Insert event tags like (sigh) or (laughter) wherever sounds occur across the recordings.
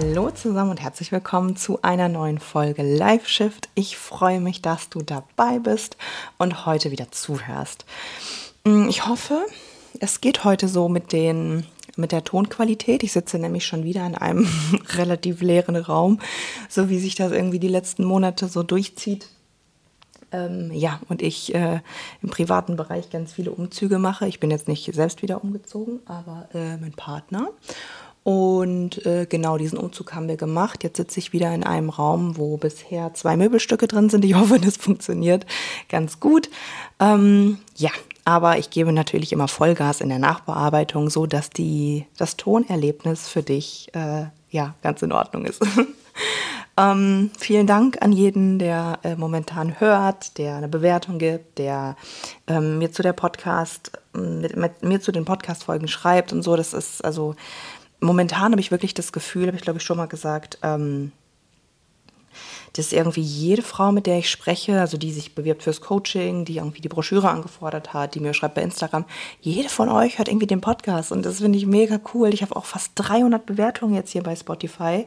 Hallo zusammen und herzlich willkommen zu einer neuen Folge Live Shift. Ich freue mich, dass du dabei bist und heute wieder zuhörst. Mm, ich hoffe, es geht heute so mit den mit der Tonqualität. Ich sitze nämlich schon wieder in einem (laughs) relativ leeren Raum, so wie sich das irgendwie die letzten Monate so durchzieht. Ähm, ja, und ich äh, im privaten Bereich ganz viele Umzüge mache. Ich bin jetzt nicht selbst wieder umgezogen, aber äh, mein Partner. Und äh, genau diesen Umzug haben wir gemacht. Jetzt sitze ich wieder in einem Raum, wo bisher zwei Möbelstücke drin sind. Ich (laughs) hoffe, das funktioniert ganz gut. Ähm, ja, aber ich gebe natürlich immer Vollgas in der Nachbearbeitung, so dass die, das Tonerlebnis für dich äh, ja ganz in Ordnung ist. (laughs) ähm, vielen Dank an jeden, der äh, momentan hört, der eine Bewertung gibt, der ähm, mir zu der Podcast, mit, mit mir zu den Podcast-Folgen schreibt und so. Das ist also momentan habe ich wirklich das Gefühl, habe ich glaube ich schon mal gesagt, ähm, dass irgendwie jede Frau, mit der ich spreche, also die sich bewirbt fürs Coaching, die irgendwie die Broschüre angefordert hat, die mir schreibt bei Instagram, jede von euch hört irgendwie den Podcast und das finde ich mega cool. Ich habe auch fast 300 Bewertungen jetzt hier bei Spotify.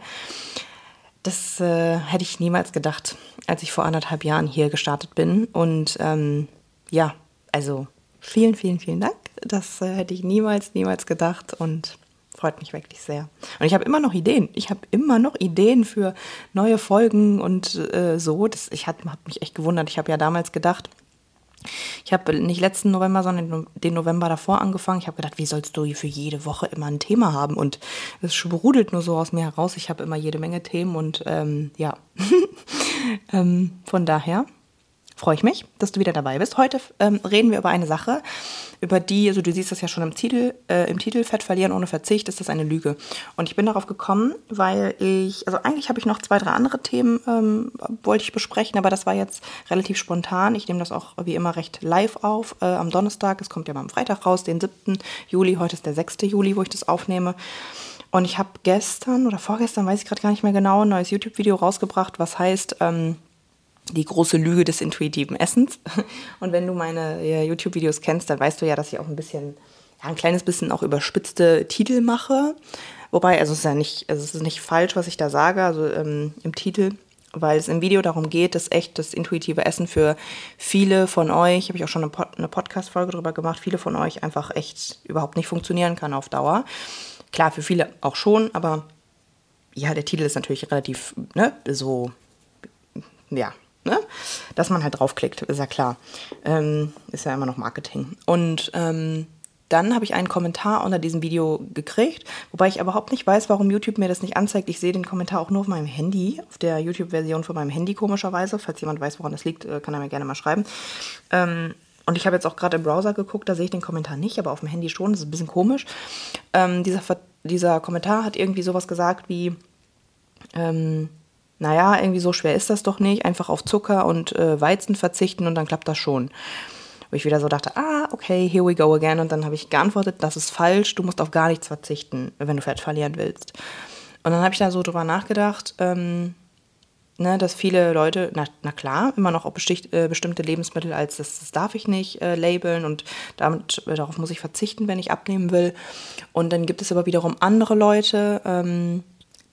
Das äh, hätte ich niemals gedacht, als ich vor anderthalb Jahren hier gestartet bin. Und ähm, ja, also vielen, vielen, vielen Dank. Das äh, hätte ich niemals, niemals gedacht. Und freut mich wirklich sehr. Und ich habe immer noch Ideen. Ich habe immer noch Ideen für neue Folgen und äh, so. Das, ich habe hab mich echt gewundert. Ich habe ja damals gedacht, ich habe nicht letzten November, sondern den November davor angefangen. Ich habe gedacht, wie sollst du für jede Woche immer ein Thema haben? Und es sprudelt nur so aus mir heraus. Ich habe immer jede Menge Themen und ähm, ja, (laughs) ähm, von daher freue ich mich, dass du wieder dabei bist. Heute ähm, reden wir über eine Sache, über die, also du siehst das ja schon im Titel, äh, im Titel Fett verlieren ohne Verzicht, ist das eine Lüge. Und ich bin darauf gekommen, weil ich, also eigentlich habe ich noch zwei, drei andere Themen, ähm, wollte ich besprechen, aber das war jetzt relativ spontan. Ich nehme das auch wie immer recht live auf äh, am Donnerstag. Es kommt ja mal am Freitag raus, den 7. Juli. Heute ist der 6. Juli, wo ich das aufnehme. Und ich habe gestern oder vorgestern, weiß ich gerade gar nicht mehr genau, ein neues YouTube-Video rausgebracht, was heißt, ähm, die große Lüge des intuitiven Essens. Und wenn du meine YouTube-Videos kennst, dann weißt du ja, dass ich auch ein bisschen, ja, ein kleines bisschen auch überspitzte Titel mache. Wobei, also es ist ja nicht, also es ist nicht falsch, was ich da sage, also ähm, im Titel, weil es im Video darum geht, dass echt das intuitive Essen für viele von euch, habe ich auch schon eine, Pod eine Podcast-Folge darüber gemacht, viele von euch einfach echt überhaupt nicht funktionieren kann auf Dauer. Klar, für viele auch schon, aber ja, der Titel ist natürlich relativ, ne, so, ja, Ne? Dass man halt draufklickt, ist ja klar. Ähm, ist ja immer noch Marketing. Und ähm, dann habe ich einen Kommentar unter diesem Video gekriegt, wobei ich überhaupt nicht weiß, warum YouTube mir das nicht anzeigt. Ich sehe den Kommentar auch nur auf meinem Handy, auf der YouTube-Version von meinem Handy komischerweise. Falls jemand weiß, woran das liegt, äh, kann er mir gerne mal schreiben. Ähm, und ich habe jetzt auch gerade im Browser geguckt, da sehe ich den Kommentar nicht, aber auf dem Handy schon. Das ist ein bisschen komisch. Ähm, dieser, dieser Kommentar hat irgendwie sowas gesagt wie, ähm, naja, irgendwie so schwer ist das doch nicht, einfach auf Zucker und äh, Weizen verzichten und dann klappt das schon. Wo ich wieder so dachte, ah, okay, here we go again. Und dann habe ich geantwortet, das ist falsch, du musst auf gar nichts verzichten, wenn du Fett verlieren willst. Und dann habe ich da so drüber nachgedacht, ähm, ne, dass viele Leute, na, na klar, immer noch besticht, äh, bestimmte Lebensmittel als das, das darf ich nicht äh, labeln und damit, äh, darauf muss ich verzichten, wenn ich abnehmen will. Und dann gibt es aber wiederum andere Leute, ähm,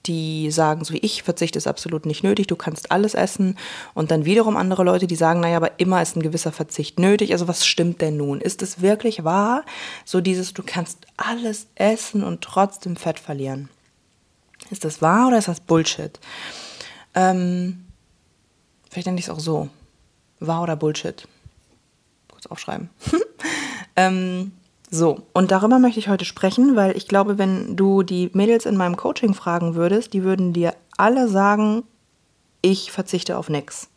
die sagen, so wie ich, Verzicht ist absolut nicht nötig, du kannst alles essen. Und dann wiederum andere Leute, die sagen, naja, aber immer ist ein gewisser Verzicht nötig. Also was stimmt denn nun? Ist es wirklich wahr? So dieses, du kannst alles essen und trotzdem Fett verlieren. Ist das wahr oder ist das Bullshit? Ähm, vielleicht nenne ich es auch so. Wahr oder Bullshit? Kurz aufschreiben. (laughs) ähm, so, und darüber möchte ich heute sprechen, weil ich glaube, wenn du die Mädels in meinem Coaching fragen würdest, die würden dir alle sagen, ich verzichte auf nichts.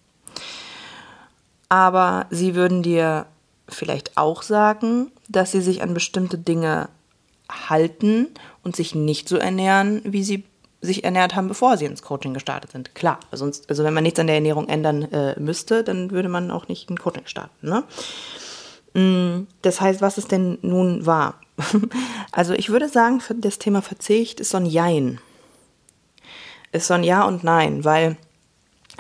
Aber sie würden dir vielleicht auch sagen, dass sie sich an bestimmte Dinge halten und sich nicht so ernähren, wie sie sich ernährt haben, bevor sie ins Coaching gestartet sind. Klar, sonst, also wenn man nichts an der Ernährung ändern äh, müsste, dann würde man auch nicht ein Coaching starten. Ne? Mm, das heißt, was ist denn nun wahr? (laughs) Also ich würde sagen, das Thema Verzicht ist so ein Jein. Ist so ein Ja und Nein, weil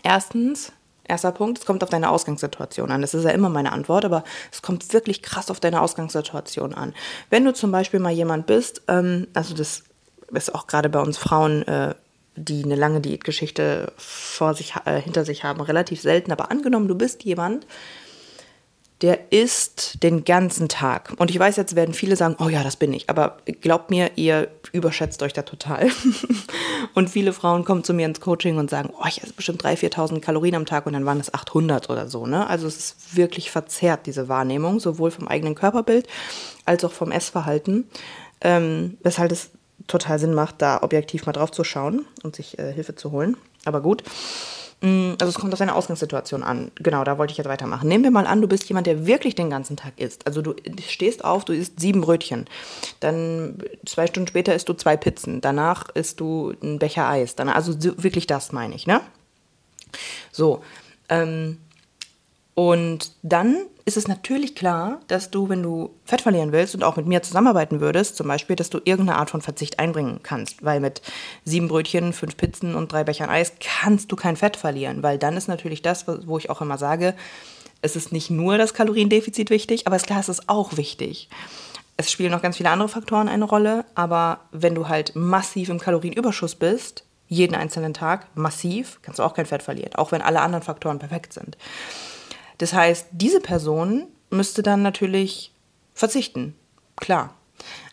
erstens, erster Punkt, es kommt auf deine Ausgangssituation an. Das ist ja immer meine Antwort, aber es kommt wirklich krass auf deine Ausgangssituation an. Wenn du zum Beispiel mal jemand bist, ähm, also das ist auch gerade bei uns Frauen, äh, die eine lange Diätgeschichte vor sich, äh, hinter sich haben, relativ selten, aber angenommen, du bist jemand, der isst den ganzen Tag. Und ich weiß, jetzt werden viele sagen, oh ja, das bin ich. Aber glaubt mir, ihr überschätzt euch da total. (laughs) und viele Frauen kommen zu mir ins Coaching und sagen, oh, ich esse bestimmt 3.000, 4.000 Kalorien am Tag und dann waren es 800 oder so. Ne? Also es ist wirklich verzerrt, diese Wahrnehmung, sowohl vom eigenen Körperbild als auch vom Essverhalten. Ähm, weshalb es total Sinn macht, da objektiv mal drauf zu schauen und sich äh, Hilfe zu holen. Aber gut. Mm, also es kommt auf deine Ausgangssituation an. Genau, da wollte ich jetzt weitermachen. Nehmen wir mal an, du bist jemand, der wirklich den ganzen Tag isst. Also du stehst auf, du isst sieben Brötchen. Dann zwei Stunden später isst du zwei Pizzen. Danach isst du einen Becher Eis. Dann, also wirklich das meine ich, ne? So. Ähm, und dann ist es natürlich klar, dass du, wenn du Fett verlieren willst und auch mit mir zusammenarbeiten würdest, zum Beispiel, dass du irgendeine Art von Verzicht einbringen kannst. Weil mit sieben Brötchen, fünf Pizzen und drei Bechern Eis kannst du kein Fett verlieren. Weil dann ist natürlich das, wo ich auch immer sage, es ist nicht nur das Kaloriendefizit wichtig, aber klar, es ist auch wichtig. Es spielen noch ganz viele andere Faktoren eine Rolle, aber wenn du halt massiv im Kalorienüberschuss bist, jeden einzelnen Tag massiv, kannst du auch kein Fett verlieren, auch wenn alle anderen Faktoren perfekt sind. Das heißt, diese Person müsste dann natürlich verzichten. Klar.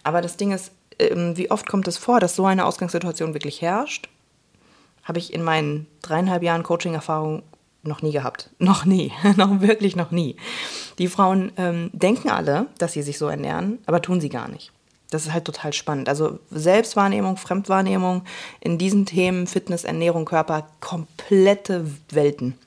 Aber das Ding ist, ähm, wie oft kommt es vor, dass so eine Ausgangssituation wirklich herrscht? Habe ich in meinen dreieinhalb Jahren Coaching-Erfahrung noch nie gehabt. (laughs) Noch nie. (laughs) noch wirklich noch nie. Die Frauen ähm, denken alle, dass sie sich so ernähren, aber tun sie gar nicht. Das ist halt total spannend. Also Selbstwahrnehmung, Fremdwahrnehmung in diesen Themen, Fitness, Ernährung, Körper, komplette Welten.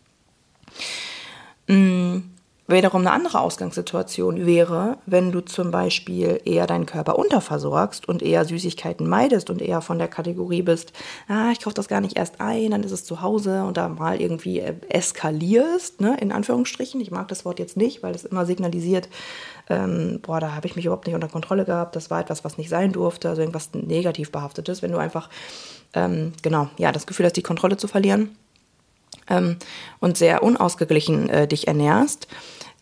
Mm, wiederum eine andere Ausgangssituation wäre, wenn du zum Beispiel eher deinen Körper unterversorgst und eher Süßigkeiten meidest und eher von der Kategorie bist, ah, ich kaufe das gar nicht erst ein, dann ist es zu Hause und da mal irgendwie äh, eskalierst, ne, in Anführungsstrichen. Ich mag das Wort jetzt nicht, weil es immer signalisiert, ähm, boah, da habe ich mich überhaupt nicht unter Kontrolle gehabt, das war etwas, was nicht sein durfte, also irgendwas negativ behaftetes, wenn du einfach, ähm, genau, ja, das Gefühl hast, die Kontrolle zu verlieren ähm, und sehr unausgeglichen äh, dich ernährst,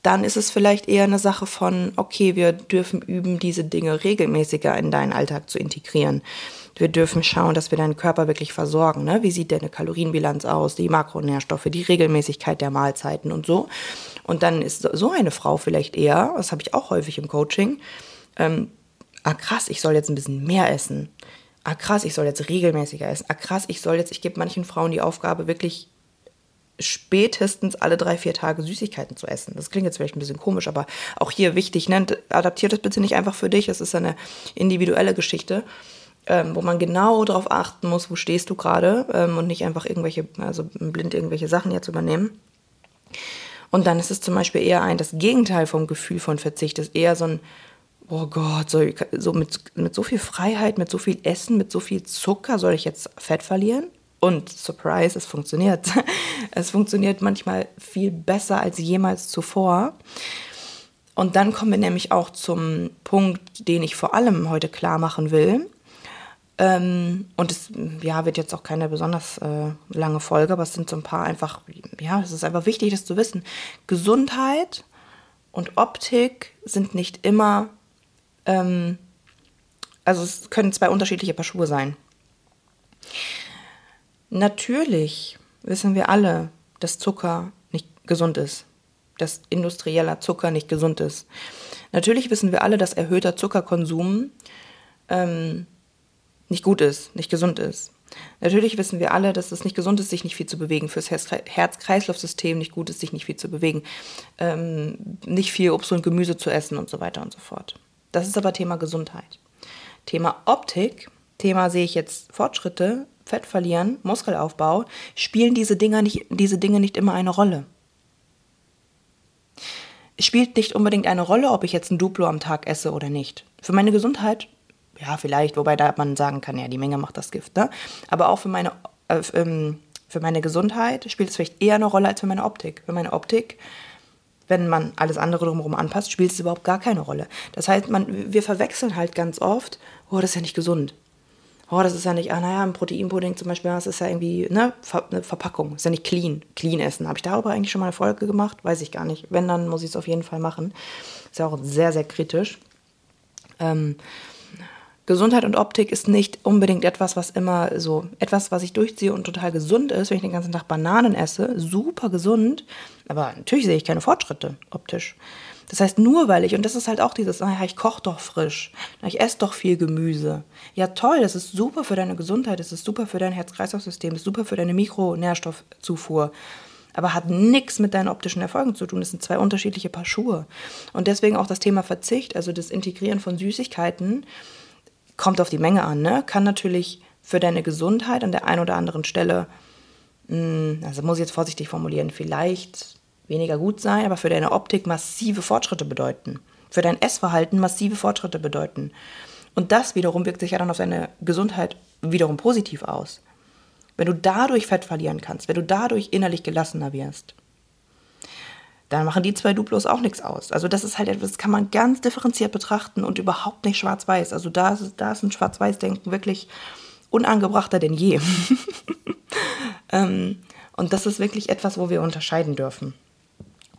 dann ist es vielleicht eher eine Sache von, okay, wir dürfen üben, diese Dinge regelmäßiger in deinen Alltag zu integrieren. Wir dürfen schauen, dass wir deinen Körper wirklich versorgen. Ne? Wie sieht deine Kalorienbilanz aus, die Makronährstoffe, die Regelmäßigkeit der Mahlzeiten und so. Und dann ist so eine Frau vielleicht eher, das habe ich auch häufig im Coaching, ähm, ah krass, ich soll jetzt ein bisschen mehr essen. Ah krass, ich soll jetzt regelmäßiger essen. Ah krass, ich soll jetzt, ich gebe manchen Frauen die Aufgabe, wirklich spätestens alle drei, vier Tage Süßigkeiten zu essen. Das klingt jetzt vielleicht ein bisschen komisch, aber auch hier wichtig, ne? adaptiert das bitte nicht einfach für dich. Es ist eine individuelle Geschichte, ähm, wo man genau darauf achten muss, wo stehst du gerade ähm, und nicht einfach irgendwelche, also blind irgendwelche Sachen jetzt übernehmen. Und dann ist es zum Beispiel eher ein, das Gegenteil vom Gefühl von Verzicht ist eher so ein, oh Gott, so, so mit, mit so viel Freiheit, mit so viel Essen, mit so viel Zucker soll ich jetzt Fett verlieren? Und Surprise, es funktioniert. (laughs) Es funktioniert manchmal viel besser als jemals zuvor. Und dann kommen wir nämlich auch zum Punkt, den ich vor allem heute klar machen will. Ähm, und es ja, wird jetzt auch keine besonders äh, lange Folge, aber es sind so ein paar einfach, ja, es ist einfach wichtig, das zu wissen. Gesundheit und Optik sind nicht immer, ähm, also es können zwei unterschiedliche Paar Schuhe sein. Natürlich wissen wir alle, dass Zucker nicht gesund ist, dass industrieller Zucker nicht gesund ist. Natürlich wissen wir alle, dass erhöhter Zuckerkonsum ähm, nicht gut ist, nicht gesund ist. Natürlich wissen wir alle, dass es nicht gesund ist, sich nicht viel zu bewegen, fürs Herz-Kreislauf-System nicht gut ist, sich nicht viel zu bewegen, ähm, nicht viel Obst und Gemüse zu essen und so weiter und so fort. Das ist aber Thema Gesundheit. Thema Optik, Thema sehe ich jetzt Fortschritte, Fett verlieren, Muskelaufbau, spielen diese, Dinger nicht, diese Dinge nicht immer eine Rolle. Es spielt nicht unbedingt eine Rolle, ob ich jetzt ein Duplo am Tag esse oder nicht. Für meine Gesundheit ja, vielleicht, wobei da man sagen kann, ja, die Menge macht das Gift, ne? Aber auch für meine, äh, ähm, für meine Gesundheit spielt es vielleicht eher eine Rolle als für meine Optik. Für meine Optik, wenn man alles andere drumherum anpasst, spielt es überhaupt gar keine Rolle. Das heißt, man, wir verwechseln halt ganz oft, oh, das ist ja nicht gesund. Oh, das ist ja nicht, ah, naja, ein Proteinpudding zum Beispiel, das ist ja irgendwie ne, eine Verpackung, ist ja nicht clean, clean essen. Habe ich darüber eigentlich schon mal eine Folge gemacht? Weiß ich gar nicht. Wenn, dann muss ich es auf jeden Fall machen. Ist ja auch sehr, sehr kritisch. Ähm, Gesundheit und Optik ist nicht unbedingt etwas, was immer so, etwas, was ich durchziehe und total gesund ist, wenn ich den ganzen Tag Bananen esse, super gesund, aber natürlich sehe ich keine Fortschritte optisch. Das heißt, nur weil ich, und das ist halt auch dieses, naja, ich koche doch frisch, ich esse doch viel Gemüse. Ja, toll, das ist super für deine Gesundheit, das ist super für dein Herz-Kreislauf-System, das ist super für deine Mikronährstoffzufuhr aber hat nichts mit deinen optischen Erfolgen zu tun. Das sind zwei unterschiedliche Paar Schuhe. Und deswegen auch das Thema Verzicht, also das Integrieren von Süßigkeiten, kommt auf die Menge an, ne? Kann natürlich für deine Gesundheit an der einen oder anderen Stelle, mh, hm, also muss ich jetzt vorsichtig formulieren, vielleicht weniger gut sein, aber für deine Optik massive Fortschritte bedeuten. Für dein Essverhalten massive Fortschritte bedeuten. Und das wiederum wirkt sich ja dann auf deine Gesundheit wiederum positiv aus. Wenn du dadurch Fett verlieren kannst, wenn du dadurch innerlich gelassener wirst, dann machen die zwei Duplos auch nichts aus. Also das ist halt etwas, das kann man ganz differenziert betrachten und überhaupt nicht schwarz-weiß. Also da ist, da ist ein Schwarz-Weiß-Denken wirklich unangebrachter denn je. (laughs) ähm, und das ist wirklich etwas, wo wir unterscheiden dürfen.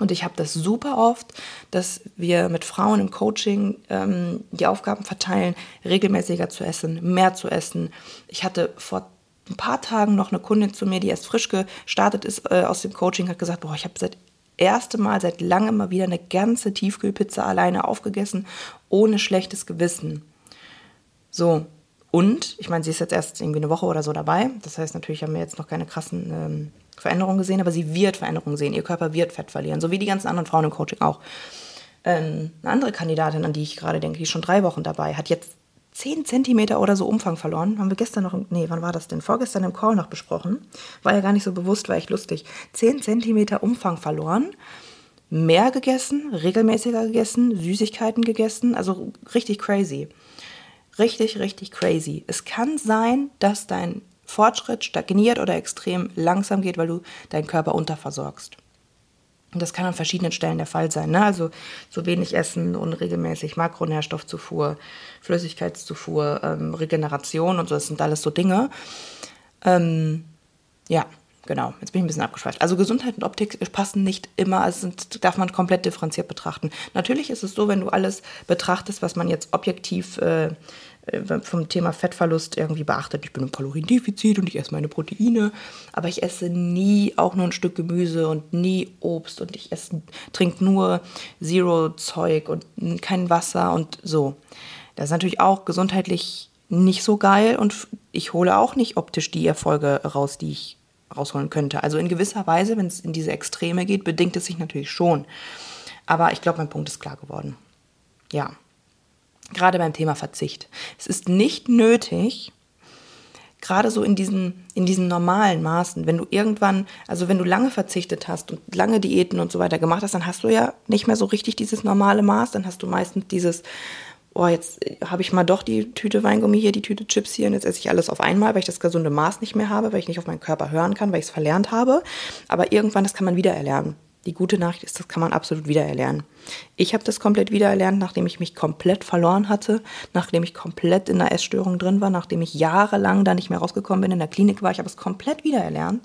Und ich habe das super oft, dass wir mit Frauen im Coaching ähm, die Aufgaben verteilen, regelmäßiger zu essen, mehr zu essen. Ich hatte vor ein paar Tagen noch eine Kundin zu mir, die erst frisch gestartet ist äh, aus dem Coaching, hat gesagt, boah, ich habe seit erste Mal seit langem mal wieder eine ganze Tiefkühlpizza alleine aufgegessen, ohne schlechtes Gewissen. So, und, ich meine, sie ist jetzt erst irgendwie eine Woche oder so dabei. Das heißt, natürlich haben wir jetzt noch keine krassen ähm, Veränderungen gesehen, aber sie wird Veränderungen sehen. Ihr Körper wird Fett verlieren, so wie die ganzen anderen Frauen im Coaching auch. Ähm, eine andere Kandidatin, an die ich gerade denke, die ist schon drei Wochen dabei, hat jetzt 10 Zentimeter oder so Umfang verloren. Haben wir gestern noch, nee, wann war das denn? Vorgestern im Call noch besprochen. War ja gar nicht so bewusst, war echt lustig. 10 Zentimeter Umfang verloren. Mehr gegessen, regelmäßiger gegessen, Süßigkeiten gegessen. Also richtig crazy. Richtig, richtig crazy. Es kann sein, dass dein Fortschritt stagniert oder extrem langsam geht, weil du deinen Körper unterversorgst. Und das kann an verschiedenen Stellen der Fall sein. Ne? Also so wenig Essen, unregelmäßig Makronährstoffzufuhr, Flüssigkeitszufuhr, ähm, Regeneration und so, das sind alles so Dinge. Ähm, ja, genau. Jetzt bin ich ein bisschen abgeschweift. Also Gesundheit und Optik passen nicht immer, sind, darf man komplett differenziert betrachten. Natürlich ist es so, wenn du alles betrachtest, was man jetzt objektiv äh, äh, vom Thema Fettverlust irgendwie beachtet. Ich bin im Kaloriendefizit und ich esse meine Proteine, aber ich esse nie auch nur ein Stück Gemüse und nie Obst und ich esse, trinke nur Zero-Zeug und kein Wasser und so. Das ist natürlich auch gesundheitlich nicht so geil und ich hole auch nicht optisch die Erfolge raus, die ich rausholen könnte. Also in gewisser Weise, wenn es in diese Extreme geht, bedingt es sich natürlich schon. Aber ich glaube, mein Punkt ist klar geworden. Ja gerade beim Thema Verzicht. Es ist nicht nötig, gerade so in diesen, in diesen normalen Maßen, wenn du irgendwann, also wenn du lange verzichtet hast und lange Diäten und so weiter gemacht hast, dann hast du ja nicht mehr so richtig dieses normale Maß, dann hast du meistens dieses, oh, jetzt habe ich mal doch die Tüte Weingummi hier, die Tüte Chips hier und jetzt esse ich alles auf einmal, weil ich das gesunde Maß nicht mehr habe, weil ich nicht auf meinen Körper hören kann, weil ich es verlernt habe. Aber irgendwann, das kann man wieder erlernen. Die gute Nachricht ist, das kann man absolut wiedererlernen. Ich habe das komplett wiedererlernt, nachdem ich mich komplett verloren hatte, nachdem ich komplett in einer Essstörung drin war, nachdem ich jahrelang da nicht mehr rausgekommen bin, in der Klinik war. Ich habe es komplett wiedererlernt.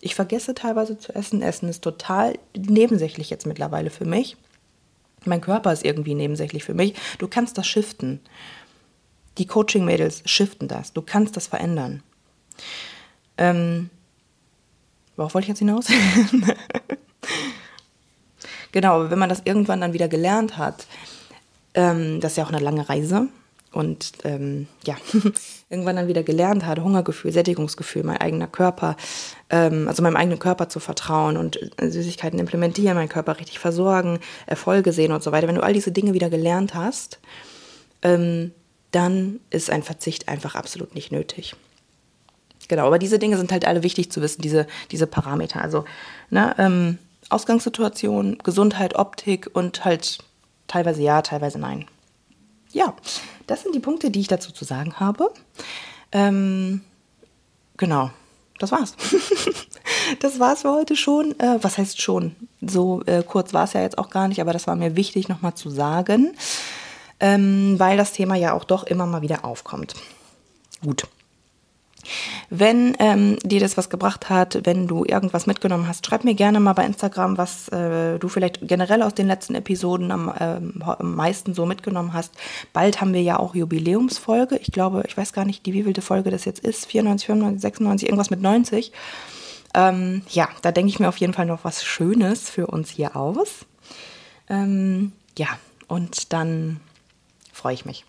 Ich vergesse teilweise zu essen. Essen ist total nebensächlich jetzt mittlerweile für mich. Mein Körper ist irgendwie nebensächlich für mich. Du kannst das shiften. Die Coaching-Mädels shiften das. Du kannst das verändern. Ähm, worauf wollte ich jetzt hinaus? (laughs) Genau, wenn man das irgendwann dann wieder gelernt hat, ähm, das ist ja auch eine lange Reise und ähm, ja, (laughs) irgendwann dann wieder gelernt hat, Hungergefühl, Sättigungsgefühl, mein eigener Körper, ähm, also meinem eigenen Körper zu vertrauen und äh, Süßigkeiten implementieren, meinen Körper richtig versorgen, Erfolge sehen und so weiter. Wenn du all diese Dinge wieder gelernt hast, ähm, dann ist ein Verzicht einfach absolut nicht nötig. Genau, aber diese Dinge sind halt alle wichtig zu wissen, diese, diese Parameter. Also, ne, ähm, Ausgangssituation, Gesundheit, Optik und halt teilweise ja, teilweise nein. Ja, das sind die Punkte, die ich dazu zu sagen habe. Ähm, genau, das war's. (laughs) das war's für heute schon. Äh, was heißt schon? So äh, kurz war es ja jetzt auch gar nicht, aber das war mir wichtig nochmal zu sagen, ähm, weil das Thema ja auch doch immer mal wieder aufkommt. Gut. Wenn ähm, dir das was gebracht hat, wenn du irgendwas mitgenommen hast, schreib mir gerne mal bei Instagram, was äh, du vielleicht generell aus den letzten Episoden am, ähm, am, meisten so mitgenommen hast. Bald haben wir ja auch Jubiläumsfolge. Ich glaube, ich weiß gar nicht, die wievielte Folge das jetzt ist. 94, 95, 96, irgendwas mit 90. Ähm, ja, da denke ich mir auf jeden Fall noch was Schönes für uns hier aus. Ähm, ja, und dann freue ich mich.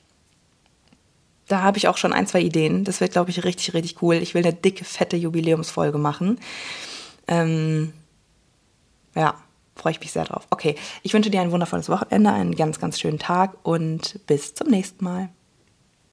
Da habe ich auch schon ein, zwei Ideen. Das wird, glaube ich, richtig, richtig cool. Ich will eine dicke, fette Jubiläumsfolge machen. Ähm, ja, freue ich mich sehr drauf. Okay, ich wünsche dir ein wundervolles Wochenende, einen ganz, ganz schönen Tag und bis zum nächsten Mal.